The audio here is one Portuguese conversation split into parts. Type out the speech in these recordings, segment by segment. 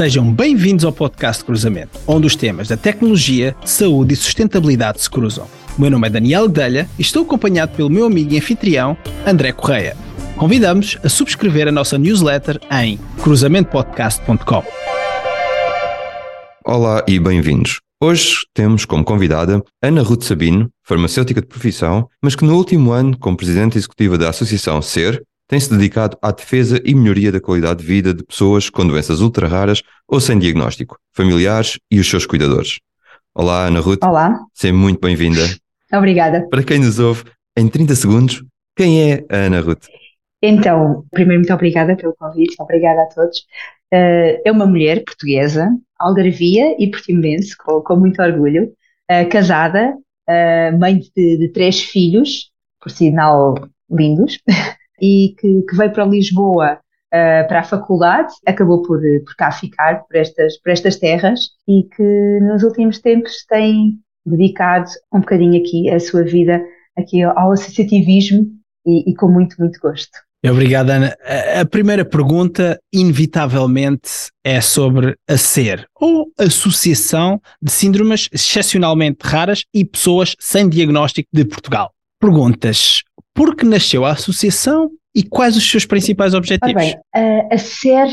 Sejam bem-vindos ao podcast Cruzamento, onde os temas da tecnologia, saúde e sustentabilidade se cruzam. O meu nome é Daniel Guedelha e estou acompanhado pelo meu amigo e anfitrião, André Correia. Convidamos a subscrever a nossa newsletter em cruzamentoPodcast.com. Olá e bem-vindos. Hoje temos como convidada Ana Ruth Sabino, farmacêutica de profissão, mas que no último ano, como presidente executiva da Associação SER, tem-se dedicado à defesa e melhoria da qualidade de vida de pessoas com doenças ultra raras ou sem diagnóstico, familiares e os seus cuidadores. Olá, Ana Ruth. Olá. Seja muito bem-vinda. Obrigada. Para quem nos ouve, em 30 segundos, quem é a Ana Ruth? Então, primeiro, muito obrigada pelo convite, obrigada a todos. Uh, é uma mulher portuguesa, algarvia e portimonense, com, com muito orgulho, uh, casada, uh, mãe de, de, três filhos, por sinal lindos, e que, que veio para Lisboa uh, para a faculdade, acabou por, por cá ficar, por estas, por estas terras, e que nos últimos tempos tem dedicado um bocadinho aqui a sua vida aqui ao associativismo e, e com muito, muito gosto. Obrigado, Ana. A primeira pergunta, inevitavelmente, é sobre a SER, ou Associação de Síndromes Excepcionalmente Raras e Pessoas Sem Diagnóstico de Portugal. Perguntas: por que nasceu a associação e quais os seus principais objetivos? bem, a, a SER,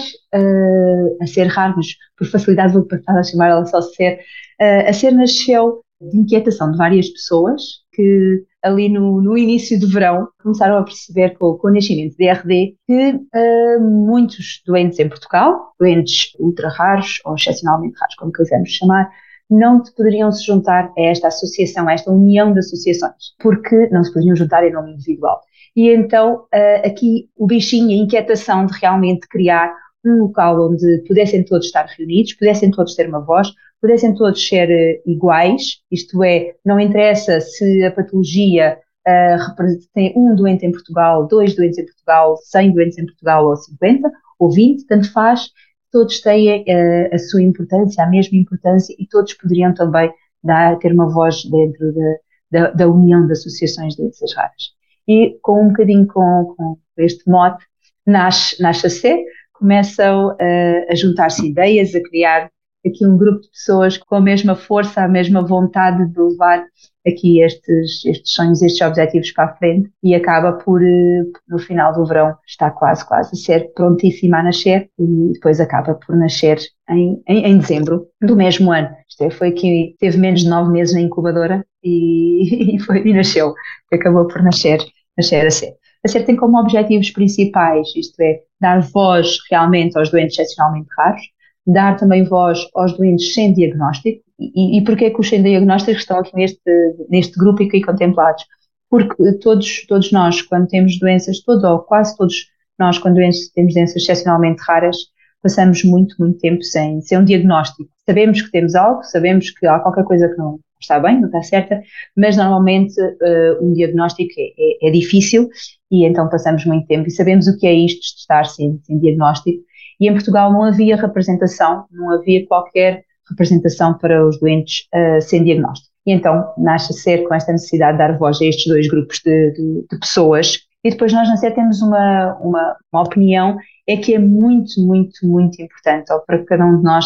a SER Ramos, por facilidade vou passar a chamar ela só SER, a SER nasceu de inquietação de várias pessoas que ali no, no início do verão começaram a perceber com, com o nascimento de RD que uh, muitos doentes em Portugal, doentes ultra raros ou excepcionalmente raros, como quisermos chamar, não poderiam se juntar a esta associação, a esta união de associações, porque não se poderiam juntar em nome individual. E então uh, aqui o bichinho, a inquietação de realmente criar um local onde pudessem todos estar reunidos, pudessem todos ter uma voz, pudessem todos ser uh, iguais, isto é, não interessa se a patologia uh, tem um doente em Portugal, dois doentes em Portugal, 100 doentes em Portugal ou 50 ou 20, tanto faz, todos têm uh, a sua importância, a mesma importância e todos poderiam também dar, ter uma voz dentro de, da, da união de associações de doenças raras. E com um bocadinho com, com este mote, nasce, nasce a ser, começam uh, a juntar-se ideias, a criar aqui um grupo de pessoas com a mesma força, a mesma vontade de levar aqui estes, estes sonhos, estes objetivos para a frente e acaba por, eh, no final do verão, estar quase, quase a ser prontíssima a nascer e depois acaba por nascer em, em, em dezembro do mesmo ano. Isto é, foi que teve menos de nove meses na incubadora e, e, foi, e nasceu, acabou por nascer, nascer a ser. A SER tem como objetivos principais, isto é, dar voz realmente aos doentes excepcionalmente raros, dar também voz aos doentes sem diagnóstico. E, e porquê é que os sem diagnóstico estão aqui neste, neste grupo e aqui contemplados? Porque todos, todos nós, quando temos doenças, todos ou quase todos nós, quando temos doenças excepcionalmente raras, passamos muito, muito tempo sem, sem um diagnóstico. Sabemos que temos algo, sabemos que há qualquer coisa que não está bem, não está certa, mas normalmente uh, um diagnóstico é, é, é, difícil e então passamos muito tempo e sabemos o que é isto de estar sem, sem diagnóstico e em Portugal não havia representação, não havia qualquer representação para os doentes uh, sem diagnóstico. E então nasce a ser com esta necessidade de dar voz a estes dois grupos de, de, de pessoas. E depois nós na SER temos uma, uma, uma, opinião, é que é muito, muito, muito importante, ou para cada um de nós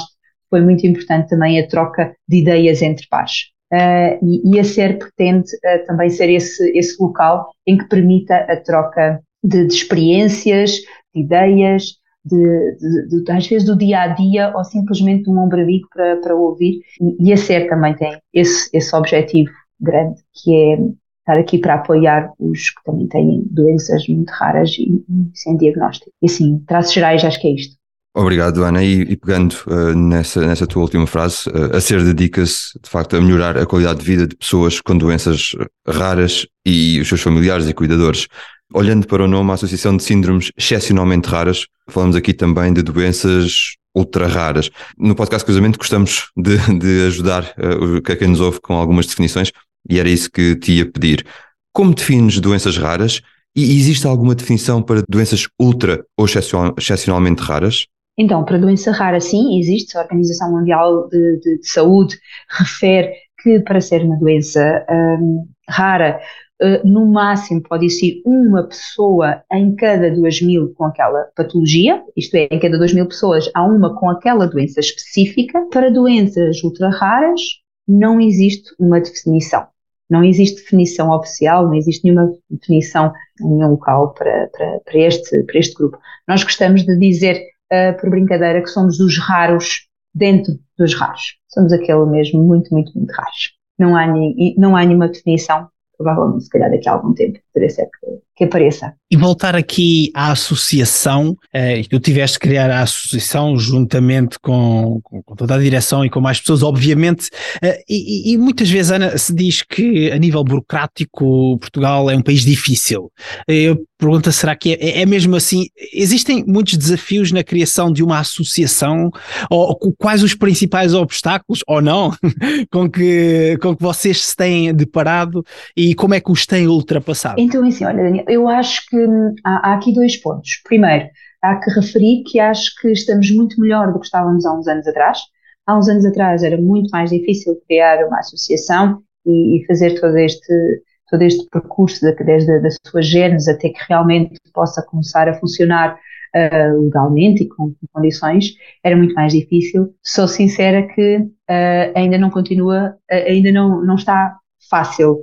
foi muito importante também a troca de ideias entre pares. Uh, e, e, a SER pretende uh, também ser esse, esse local em que permita a troca de, de experiências, de ideias, de, de, de, às vezes do dia a dia ou simplesmente um ombro para, para ouvir. E, e a SER também tem esse, esse objetivo grande, que é estar aqui para apoiar os que também têm doenças muito raras e, e sem diagnóstico. E assim, traços gerais, acho que é isto. Obrigado, Ana. E, e pegando uh, nessa, nessa tua última frase, uh, a SER dedica-se, de facto, a melhorar a qualidade de vida de pessoas com doenças raras e os seus familiares e cuidadores. Olhando para o nome, a Associação de Síndromes Excepcionalmente Raras, falamos aqui também de doenças ultra raras. No podcast Cruzamento gostamos de, de ajudar uh, quem nos ouve com algumas definições e era isso que te ia pedir. Como defines doenças raras e existe alguma definição para doenças ultra ou excepcionalmente raras? Então, para doença rara, sim, existe. A Organização Mundial de, de, de Saúde refere que para ser uma doença um, rara no máximo pode existir uma pessoa em cada duas mil com aquela patologia, isto é, em cada duas mil pessoas há uma com aquela doença específica. Para doenças ultra raras, não existe uma definição. Não existe definição oficial, não existe nenhuma definição em nenhum local para, para, para, este, para este grupo. Nós gostamos de dizer, uh, por brincadeira, que somos os raros dentro dos raros. Somos aquele mesmo muito, muito, muito raros. Não há, não há nenhuma definição provavelmente, se calhar daqui a algum tempo, poderia ser que, que apareça. E voltar aqui à associação, eh, tu tiveste que criar a associação juntamente com, com, com, toda a direção e com mais pessoas, obviamente, eh, e, e, muitas vezes, Ana, se diz que a nível burocrático Portugal é um país difícil. Eu pergunta será que é, é, mesmo assim? Existem muitos desafios na criação de uma associação? Ou quais os principais obstáculos, ou não, com que, com que vocês se têm deparado e como é que os têm ultrapassado? Então, assim, olha, Daniel, eu acho que hum, há, há aqui dois pontos. Primeiro, há que referir que acho que estamos muito melhor do que estávamos há uns anos atrás. Há uns anos atrás era muito mais difícil criar uma associação e, e fazer todo este todo este percurso desde a da sua gênese até que realmente possa começar a funcionar uh, legalmente e com, com, condições, era muito mais difícil. Sou sincera que uh, ainda não continua, uh, ainda não, não está fácil.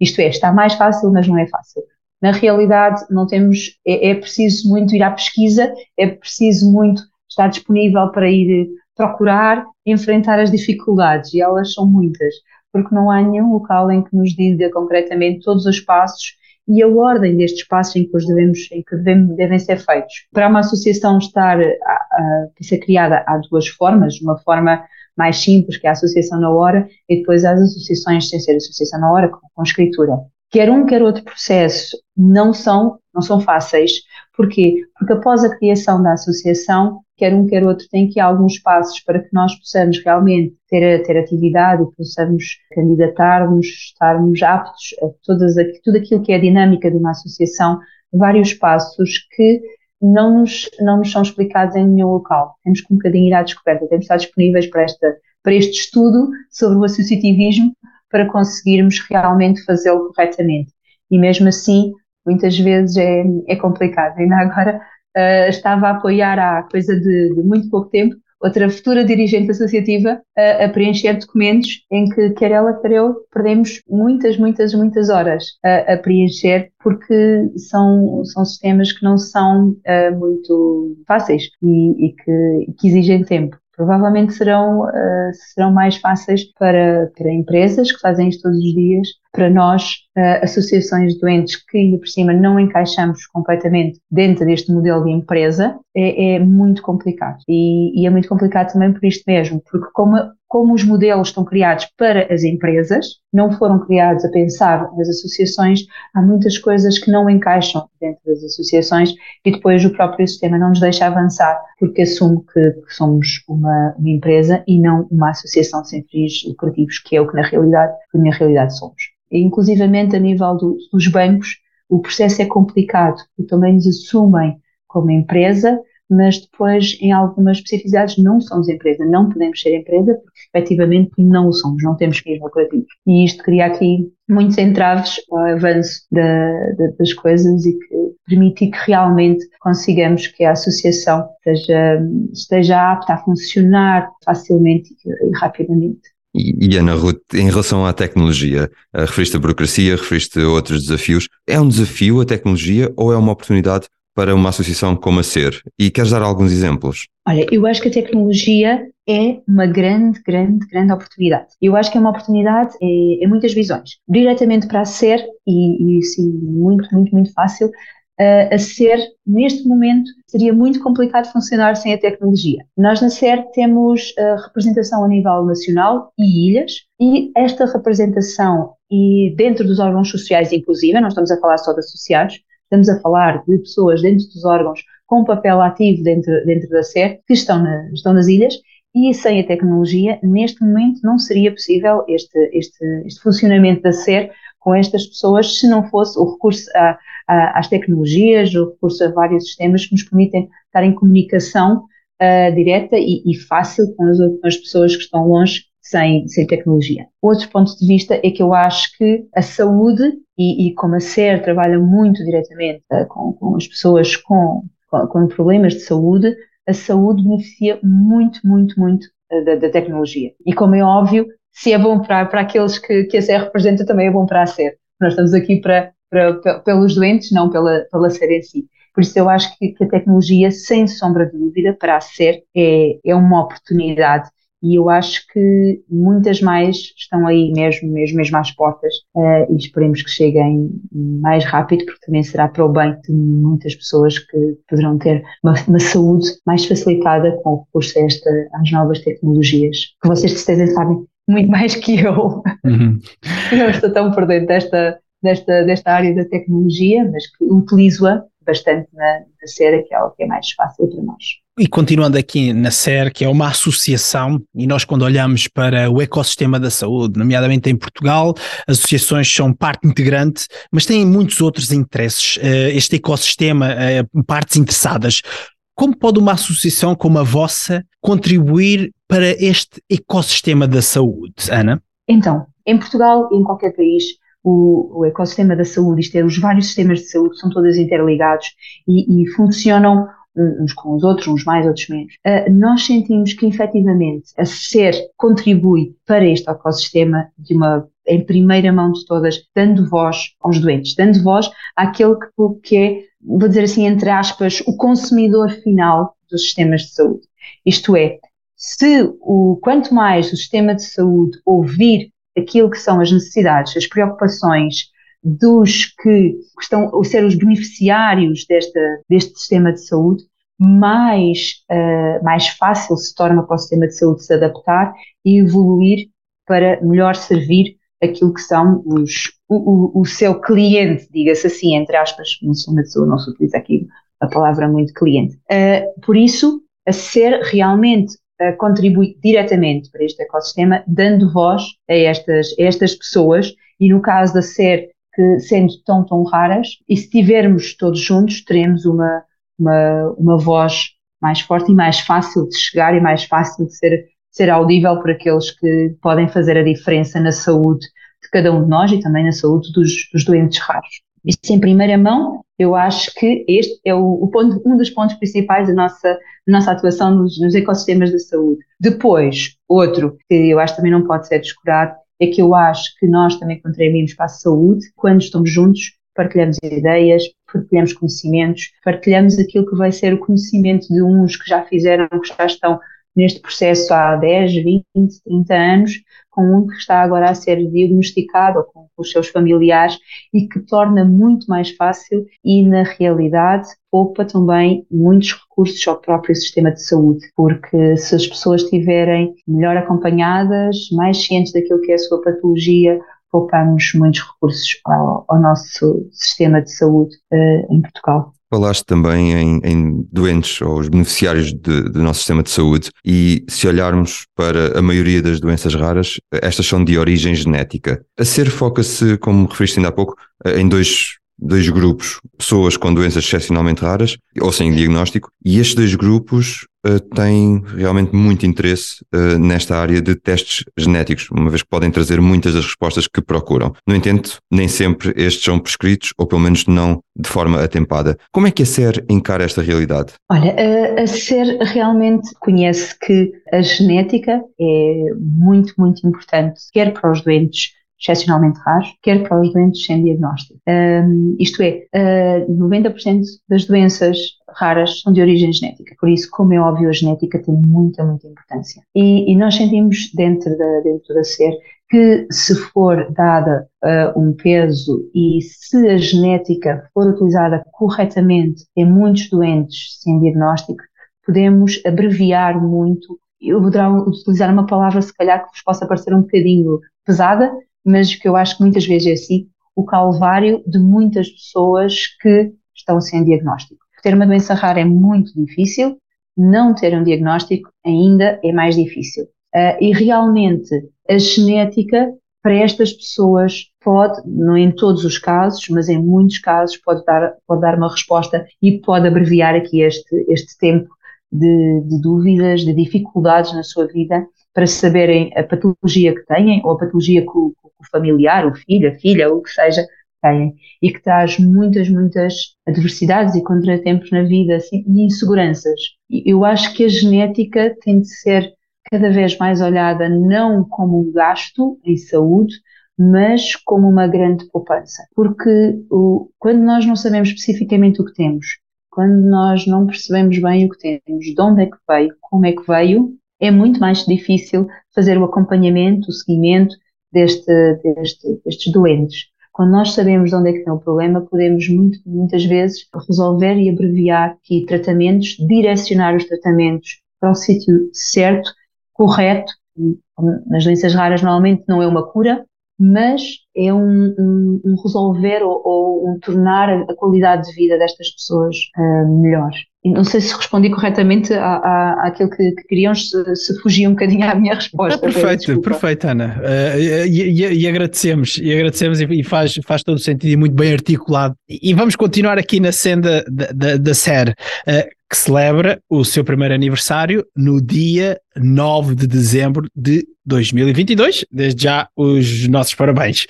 Isto é, está mais fácil, mas não é fácil. Na realidade, não temos, é, é preciso muito ir à pesquisa, é preciso muito estar disponível para ir procurar enfrentar as dificuldades, e elas são muitas porque não há nenhum local em que nos diga concretamente todos os passos e a ordem destes passos em que, os devemos, em que devem, devem ser feitos. Para uma associação estar a, a, a ser criada há duas formas, uma forma mais simples, que é a associação na hora, e depois as associações sem ser associação na hora, com, com escritura. Quer um, quer outro processo não são, não são fáceis. Porquê? Porque após a criação da associação, quer um, quer outro, tem que ir alguns passos para que nós possamos realmente ter, ter atividade possamos candidatar-nos, estarmos aptos a todas, a, tudo aquilo que é a dinâmica de uma associação, vários passos que não nos, não nos são explicados em nenhum local. Temos que um bocadinho ir à descoberta, temos que estar disponíveis para, esta, para este estudo sobre o associativismo para conseguirmos realmente fazê-lo corretamente. E mesmo assim, muitas vezes é, é complicado. Ainda agora uh, estava a apoiar há coisa de, de, muito pouco tempo outra futura dirigente associativa a, a, preencher documentos em que quer ela quer eu perdemos muitas, muitas, muitas horas a, a preencher porque são, são sistemas que não são uh, muito fáceis e, e que, que exigem tempo. Provavelmente serão, uh, serão mais fáceis para, para empresas que fazem isto todos os dias, para nós, associações de doentes que ainda por cima não encaixamos completamente dentro deste modelo de empresa, é, é muito complicado. E, e, é muito complicado também por isto mesmo, porque como como os modelos estão criados para as empresas, não foram criados a pensar nas associações, há muitas coisas que não encaixam dentro das associações e depois o próprio sistema não nos deixa avançar porque assume que, que somos uma, uma, empresa e não uma associação sem fins lucrativos, que é o que na realidade, que na realidade somos. Inclusivamente a nível do, dos bancos, o processo é complicado e também nos assumem como empresa, mas depois em algumas especificidades não somos empresa, não podemos ser empresa porque efetivamente não o somos, não temos fins lucrativos. E isto cria aqui muitos entraves ao avanço da, da, das coisas e que permite que realmente consigamos que a associação esteja, esteja apta a funcionar facilmente e, rapidamente. E, Ana Ruth, em relação à tecnologia, referiste a burocracia, referiste a outros desafios. É um desafio a tecnologia ou é uma oportunidade para uma associação como a SER? E queres dar alguns exemplos? Olha, eu acho que a tecnologia é uma grande, grande, grande oportunidade. Eu acho que é uma oportunidade em, em muitas visões. Diretamente para a SER, e, e sim, muito, muito, muito fácil, a SER, neste momento, seria muito complicado funcionar sem a tecnologia. Nós na SER temos a representação a nível nacional e ilhas, e esta representação e dentro dos órgãos sociais, inclusive, não estamos a falar só de associados, Estamos a falar de pessoas dentro dos órgãos com papel ativo dentro, dentro da SER, que estão, na, estão nas ilhas, e sem a tecnologia, neste momento, não seria possível este, este, este funcionamento da SER com estas pessoas se não fosse o recurso a, a, às tecnologias, o recurso a vários sistemas que nos permitem estar em comunicação uh, direta e, e, fácil com as, as pessoas que estão longe sem, sem tecnologia. Outro ponto de vista é que eu acho que a saúde, e, e como a SER trabalha muito diretamente uh, com, com, as pessoas com, com, com, problemas de saúde, a saúde beneficia muito, muito, muito uh, da, da, tecnologia. E como é óbvio, se é bom para, para aqueles que, que a SER representa, também é bom para a SER. Nós estamos aqui para, para, pelos doentes, não pela, pela SER em si. Por isso eu acho que, que, a tecnologia, sem sombra de dúvida, para a SER é, é uma oportunidade e eu acho que muitas mais estão aí mesmo, mesmo, mesmo às portas uh, e esperemos que cheguem mais rápido, porque também será para o bem de muitas pessoas que poderão ter uma, uma saúde mais facilitada com o recurso a esta, às novas tecnologias, que vocês de certeza sabem muito mais que eu. Uhum. não estou tão por dentro desta, desta, desta área da tecnologia, mas que utilizo-a bastante na, na SER, que é algo que é mais fácil para nós. E continuando aqui na SER, que é uma associação, e nós quando olhamos para o ecossistema da saúde, nomeadamente em Portugal, associações são parte integrante, mas têm muitos outros interesses, eh, este ecossistema, eh, partes interessadas. Como pode uma associação como a vossa contribuir para este ecossistema da saúde, Ana? Então, em Portugal e em qualquer país, o, o, ecossistema da saúde, isto é, os vários sistemas de saúde são todos interligados e, e funcionam uns com os outros, uns mais, outros menos. Uh, nós sentimos que, efetivamente, a SER contribui para este ecossistema de uma, em primeira mão de todas, dando voz aos doentes, dando voz àquele que, que é, vou dizer assim, entre aspas, o consumidor final dos sistemas de saúde. Isto é, se o, quanto mais o sistema de saúde ouvir aquilo que são as necessidades, as preocupações dos que estão a ser os beneficiários desta, deste sistema de saúde, mais, uh, mais fácil se torna para o sistema de saúde se adaptar e evoluir para melhor servir aquilo que são os, o, o, o seu cliente, diga-se assim, entre aspas, no sistema de saúde não se utiliza aqui a palavra muito cliente. Uh, por isso, a ser realmente uh, contribui diretamente para este ecossistema, dando voz a estas, a estas pessoas, e no caso da SER, que sendo tão, tão raras, e se tivermos todos juntos, teremos uma, uma, uma voz mais forte e mais fácil de chegar e mais fácil de ser, ser audível por aqueles que podem fazer a diferença na saúde de cada um de nós e também na saúde dos, dos doentes raros. Isso em primeira mão, eu acho que este é o, o ponto, um dos pontos principais da nossa, da nossa atuação nos, nos ecossistemas da saúde. Depois, outro que eu acho também não pode ser descurado, é que eu acho que nós também contribuímos para a saúde quando estamos juntos, partilhamos ideias, partilhamos conhecimentos, partilhamos aquilo que vai ser o conhecimento de uns que já fizeram, que já estão neste processo há 10, 20, 30 anos, com um que está agora a ser diagnosticado com os seus familiares e que torna muito mais fácil e, na realidade, poupa também muitos recursos ao próprio sistema de saúde, porque se as pessoas estiverem melhor acompanhadas, mais cientes daquilo que é a sua patologia, poupamos muitos recursos ao, ao nosso sistema de saúde uh, em Portugal. Falaste também em, em, doentes ou os beneficiários de, do nosso sistema de saúde e se olharmos para a maioria das doenças raras, estas são de origem genética. A SER foca-se, como referiste ainda há pouco, em dois dois grupos, pessoas com doenças excepcionalmente raras ou sem diagnóstico, e estes dois grupos uh, têm realmente muito interesse uh, nesta área de testes genéticos, uma vez que podem trazer muitas das respostas que procuram. No entanto, nem sempre estes são prescritos, ou pelo menos não de forma atempada. Como é que a SER encara esta realidade? Olha, a, a SER realmente conhece que a genética é muito, muito importante, quer para os doentes excepcionalmente raros, quer para os doentes sem diagnóstico. Um, isto é, uh, 90% das doenças raras são de origem genética, por isso, como é óbvio, a genética tem muita, muita importância. E, e nós sentimos dentro da, dentro da SER que se for dada uh, um peso e se a genética for utilizada corretamente em muitos doentes sem diagnóstico, podemos abreviar muito. Eu vou utilizar uma palavra, se calhar, que vos possa parecer um bocadinho pesada, mas que eu acho que muitas vezes é assim, o calvário de muitas pessoas que estão sem diagnóstico. Ter uma doença rara é muito difícil, não ter um diagnóstico ainda é mais difícil. Uh, e realmente a genética para estas pessoas pode, não em todos os casos, mas em muitos casos pode dar, pode dar uma resposta e pode abreviar aqui este, este tempo de, de dúvidas, de dificuldades na sua vida para saberem a patologia que têm ou a patologia que o, familiar, o filho, a filha, o que seja, têm e que traz muitas, muitas adversidades e contratempos na vida assim, e inseguranças. Eu acho que a genética tem de ser cada vez mais olhada não como um gasto em saúde, mas como uma grande poupança. Porque o, quando nós não sabemos especificamente o que temos, quando nós não percebemos bem o que temos, de onde é que veio, como é que veio, é muito mais difícil fazer o acompanhamento, o seguimento deste, deste, destes doentes. Quando nós sabemos de onde é que tem o problema, podemos muito, muitas vezes resolver e abreviar aqui tratamentos, direcionar os tratamentos para o sítio certo, correto. Nas doenças raras, normalmente não é uma cura, mas é um, um, um resolver ou, ou, um tornar a, qualidade de vida destas pessoas uh, melhor. E não sei se respondi corretamente à, à, àquilo que, que queriam, se, se fugia um bocadinho à minha resposta. É perfeito, perfeito, Ana. Uh, e, e, e, agradecemos, e agradecemos e faz, faz todo o sentido e muito bem articulado. E, vamos continuar aqui na senda da, da, da série. Uh, que celebra o seu primeiro aniversário no dia 9 de dezembro de 2022. Desde já, os nossos parabéns.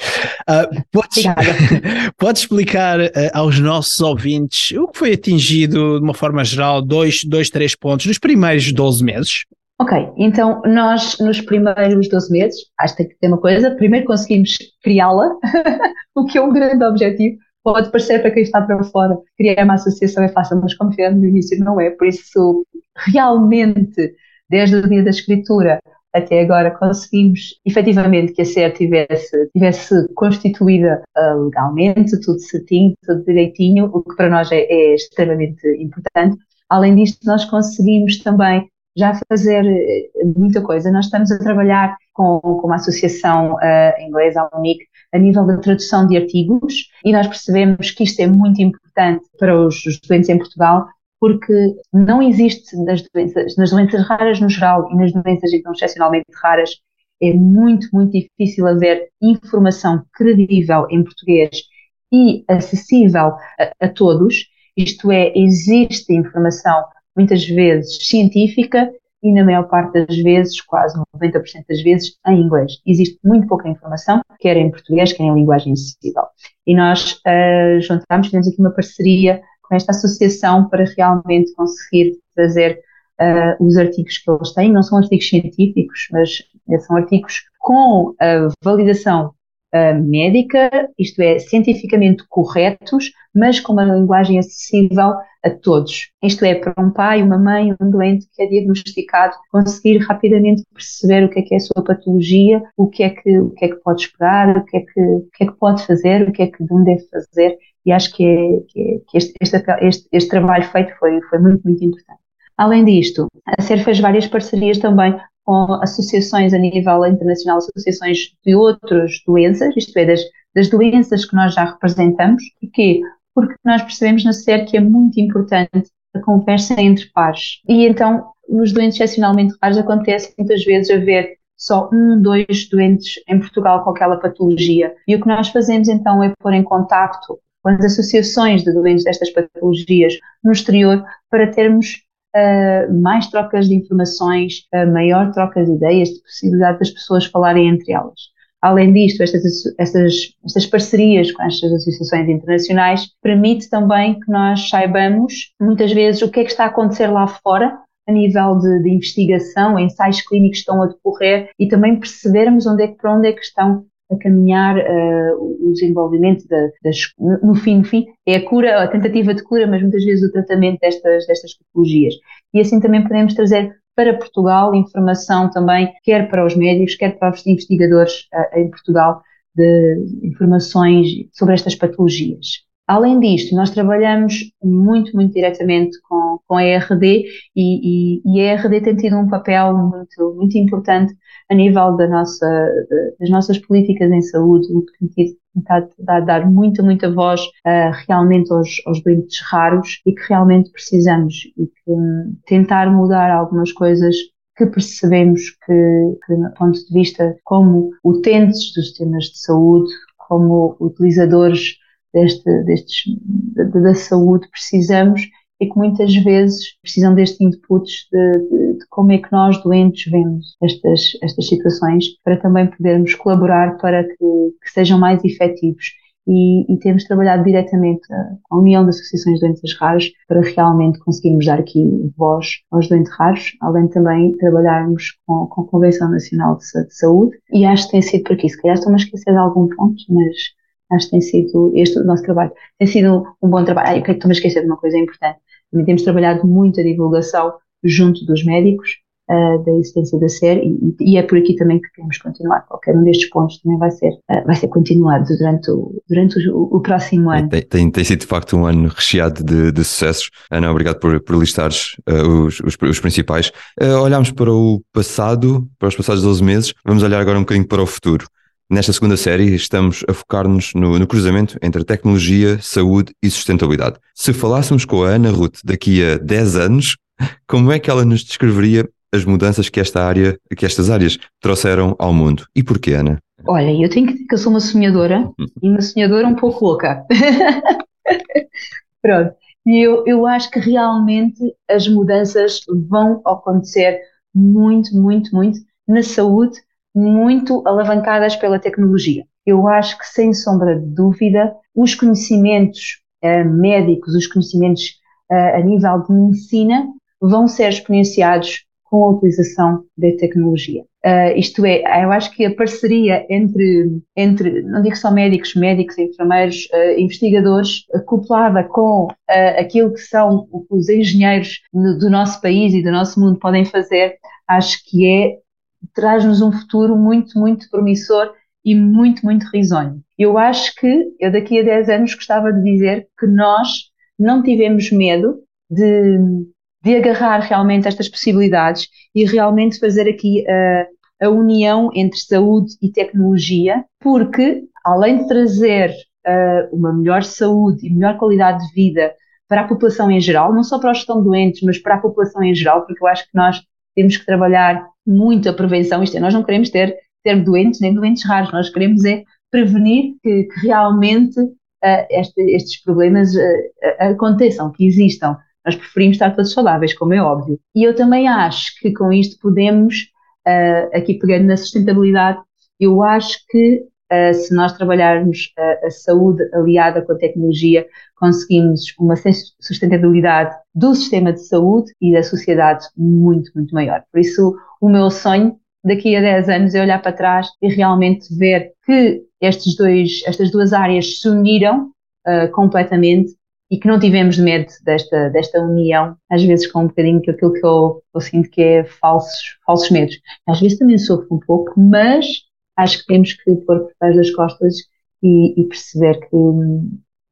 Uh, podes, podes explicar uh, aos nossos ouvintes o que foi atingido de uma forma geral, dois, dois, três pontos, nos primeiros 12 meses? Ok, então nós nos primeiros 12 meses, acho que tem que ter uma coisa, primeiro conseguimos criá-la, o que é um grande objetivo, pode parecer para quem está para fora, criar uma associação é fácil, mas como no início não é, por isso realmente, desde o dia da escritura até agora conseguimos efetivamente que a SER tivesse, tivesse constituída uh, legalmente, tudo certinho, tudo direitinho, o que para nós é, é extremamente importante. Além disto, nós conseguimos também já fazer eh, muita coisa. Nós estamos a trabalhar com, com uma associação uh, inglesa, a UNIC, a nível da tradução de artigos e nós percebemos que isto é muito importante para os, os doentes em Portugal porque não existe nas doenças, nas doenças raras no geral e nas doenças então excepcionalmente raras, é muito, muito difícil haver informação credível em português e acessível a, a todos. Isto é, existe informação muitas vezes científica e na maior parte das vezes, quase 90% das vezes, em inglês. Existe muito pouca informação, quer em português, quer em linguagem acessível. E nós uh, juntámos, fizemos aqui uma parceria com esta associação para realmente conseguir trazer uh, os artigos que eles têm. Não são artigos científicos, mas são artigos com a validação uh, médica, isto é, cientificamente corretos, mas com uma linguagem acessível a todos. Isto é, para um pai, uma mãe, um doente que é diagnosticado, conseguir rapidamente perceber o que é que é a sua patologia, o que é que, o que, é que pode esperar, o que, é que, o que é que pode fazer, o que é que não deve fazer. E acho que, que, este, este, este trabalho feito foi, foi muito, muito importante. Além disto, a SER fez várias parcerias também com associações a nível internacional, associações de outras doenças, isto é, das, das doenças que nós já representamos. Porquê? Porque nós percebemos na SER que é muito importante a conversa entre pares. E então, nos doentes excepcionalmente raros, acontece muitas vezes haver só um, dois doentes em Portugal com aquela patologia. E o que nós fazemos então é pôr em contacto com as associações de doentes destas patologias no exterior para termos uh, mais trocas de informações, uh, maior troca de ideias, de possibilidade das pessoas falarem entre elas. Além disto, estas, estas, estas parcerias com estas associações internacionais permite também que nós saibamos muitas vezes o que é que está a acontecer lá fora a nível de, de investigação, ensaios clínicos estão a decorrer e também percebermos onde é para onde é que estão a caminhar uh, o desenvolvimento das, no fim, no fim, é a cura, a tentativa de cura, mas muitas vezes o tratamento destas, destas patologias. E assim também podemos trazer para Portugal informação também, quer para os médicos, quer para os investigadores uh, em Portugal, de informações sobre estas patologias. Além disto, nós trabalhamos muito, muito diretamente com, com a ERD e, e, e a ERD tem tido um papel muito, muito importante a nível da nossa, das nossas políticas em saúde, no que tem tentado dar muita, muita voz uh, realmente aos, aos doentes raros e que realmente precisamos e que um, tentar mudar algumas coisas que percebemos que, que, do ponto de vista como utentes dos sistemas de saúde, como utilizadores deste, destes, da, da saúde precisamos é que muitas vezes precisam deste inputs de, de, de, como é que nós doentes vemos estas, estas situações para também podermos colaborar para que, que sejam mais efetivos. E, e, temos trabalhado diretamente a União de Associações de Doenças Raras para realmente conseguirmos dar aqui voz aos doentes raros, além de também trabalharmos com, com a Convenção Nacional de, de Saúde. E acho que tem sido por aqui. Se calhar estou-me a esquecer de algum ponto, mas acho que tem sido este o nosso trabalho. Tem sido um bom trabalho. Ah, eu quero que estou-me a esquecer de uma coisa importante. Também temos trabalhado muito a divulgação junto dos médicos uh, da existência da SER e, e, é por aqui também que queremos continuar. Qualquer um destes pontos também vai ser, uh, vai ser continuado durante o, durante o, o próximo ano. Tem, tem, tem, sido de facto um ano recheado de, de sucessos. Ana, obrigado por, por listares uh, os, os, os, principais. olhámos para o passado, para os passados 12 meses, vamos olhar agora um bocadinho para o futuro. Nesta segunda série, estamos a focar-nos no, no, cruzamento entre tecnologia, saúde e sustentabilidade. Se falássemos com a Ana Ruth daqui a 10 anos, como é que ela nos descreveria as mudanças que esta área, que estas áreas trouxeram ao mundo? E porquê, Ana? Olha, eu tenho que dizer que eu sou uma sonhadora e uma sonhadora um pouco louca. Pronto. E eu, eu acho que realmente as mudanças vão acontecer muito, muito, muito na saúde muito alavancadas pela tecnologia. Eu acho que, sem sombra de dúvida, os conhecimentos uh, médicos, os conhecimentos uh, a nível de medicina, vão ser exponenciados com a utilização da tecnologia. Uh, isto é, eu acho que a parceria entre, entre não digo só médicos, médicos, enfermeiros, uh, investigadores, acoplada com uh, aquilo que são os engenheiros do nosso país e do nosso mundo podem fazer, acho que é traz-nos um futuro muito, muito promissor e muito, muito risonho. Eu acho que eu daqui a 10 anos gostava de dizer que nós não tivemos medo de, de agarrar realmente estas possibilidades e realmente fazer aqui a, a união entre saúde e tecnologia, porque além de trazer uma melhor saúde e melhor qualidade de vida para a população em geral, não só para os que estão doentes, mas para a população em geral, porque eu acho que nós temos que trabalhar muito a prevenção, isto é, nós não queremos ter, ter doentes nem doentes raros, nós queremos é prevenir que, que realmente uh, este, estes problemas uh, aconteçam, que existam. Nós preferimos estar todos saudáveis, como é óbvio. E eu também acho que com isto podemos, uh, aqui pegando na sustentabilidade, eu acho que uh, se nós trabalharmos a, a saúde aliada com a tecnologia, conseguimos uma sustentabilidade do sistema de saúde e da sociedade muito, muito maior. Por isso, o meu sonho daqui a 10 anos é olhar para trás e realmente ver que estes dois, estas duas áreas se uniram uh, completamente e que não tivemos medo desta, desta união, às vezes com um bocadinho aquilo que eu, eu sinto que é falsos, falsos medos. Às vezes também sofro um pouco, mas acho que temos que pôr por trás das costas e, e perceber que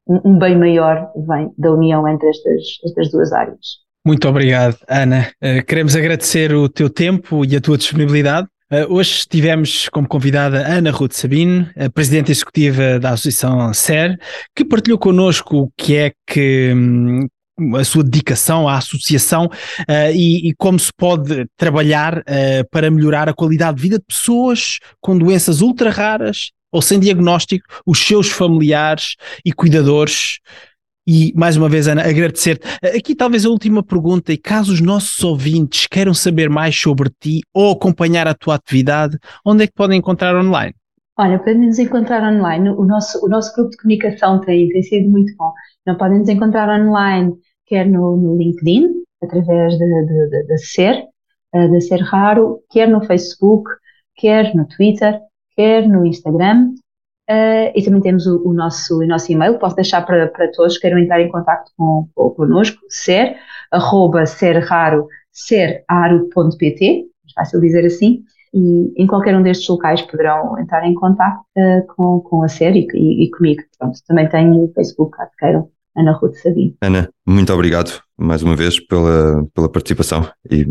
um, bem maior vem da união entre estas, estas duas áreas. Muito obrigado, Ana. Uh, queremos agradecer o teu tempo e a tua disponibilidade. Uh, hoje tivemos como convidada Ana Ruth Sabine, a Presidente Executiva da Associação SER, que partilhou connosco o que é que hum, a sua dedicação à associação uh, e, e, como se pode trabalhar para melhorar a qualidade de vida de pessoas com doenças ultra raras ou sem diagnóstico, os seus familiares e cuidadores. E mais uma vez, Ana, agradecer-te. Aqui talvez a última pergunta, e caso os nossos ouvintes queiram saber mais sobre ti ou acompanhar a tua atividade, onde é que podem encontrar online? Olha, podem nos encontrar online. O nosso, o nosso grupo de comunicação tem, tem sido muito bom. Não podem nos encontrar online quer no, no LinkedIn, através da SER, eh, da SER Raro, quer no Facebook, quer no Twitter, quer no Instagram. Uh, e também temos o, o, nosso, o nosso e-mail, posso deixar para, para todos que queiram entrar em contato com, com, connosco, ser, arroba serraro, seraro.pt, fácil dizer assim, e em qualquer um destes locais poderão entrar em contato uh, com, com a SER e, e, e, comigo. Pronto, também tenho o Facebook, caso queiram Ana Ruth Sabino. Ana, muito obrigado mais uma vez pela, pela participação e,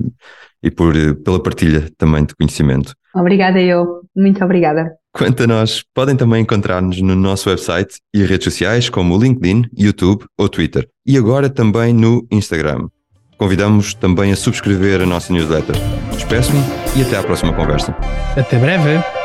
e por, pela partilha também de conhecimento. Obrigada eu, muito obrigada. Quanto a nós, podem também encontrar-nos no nosso website e redes sociais como o LinkedIn, YouTube ou Twitter e agora também no Instagram. Convidamos também a subscrever a nossa newsletter. Despeço-me e até à próxima conversa. Até breve.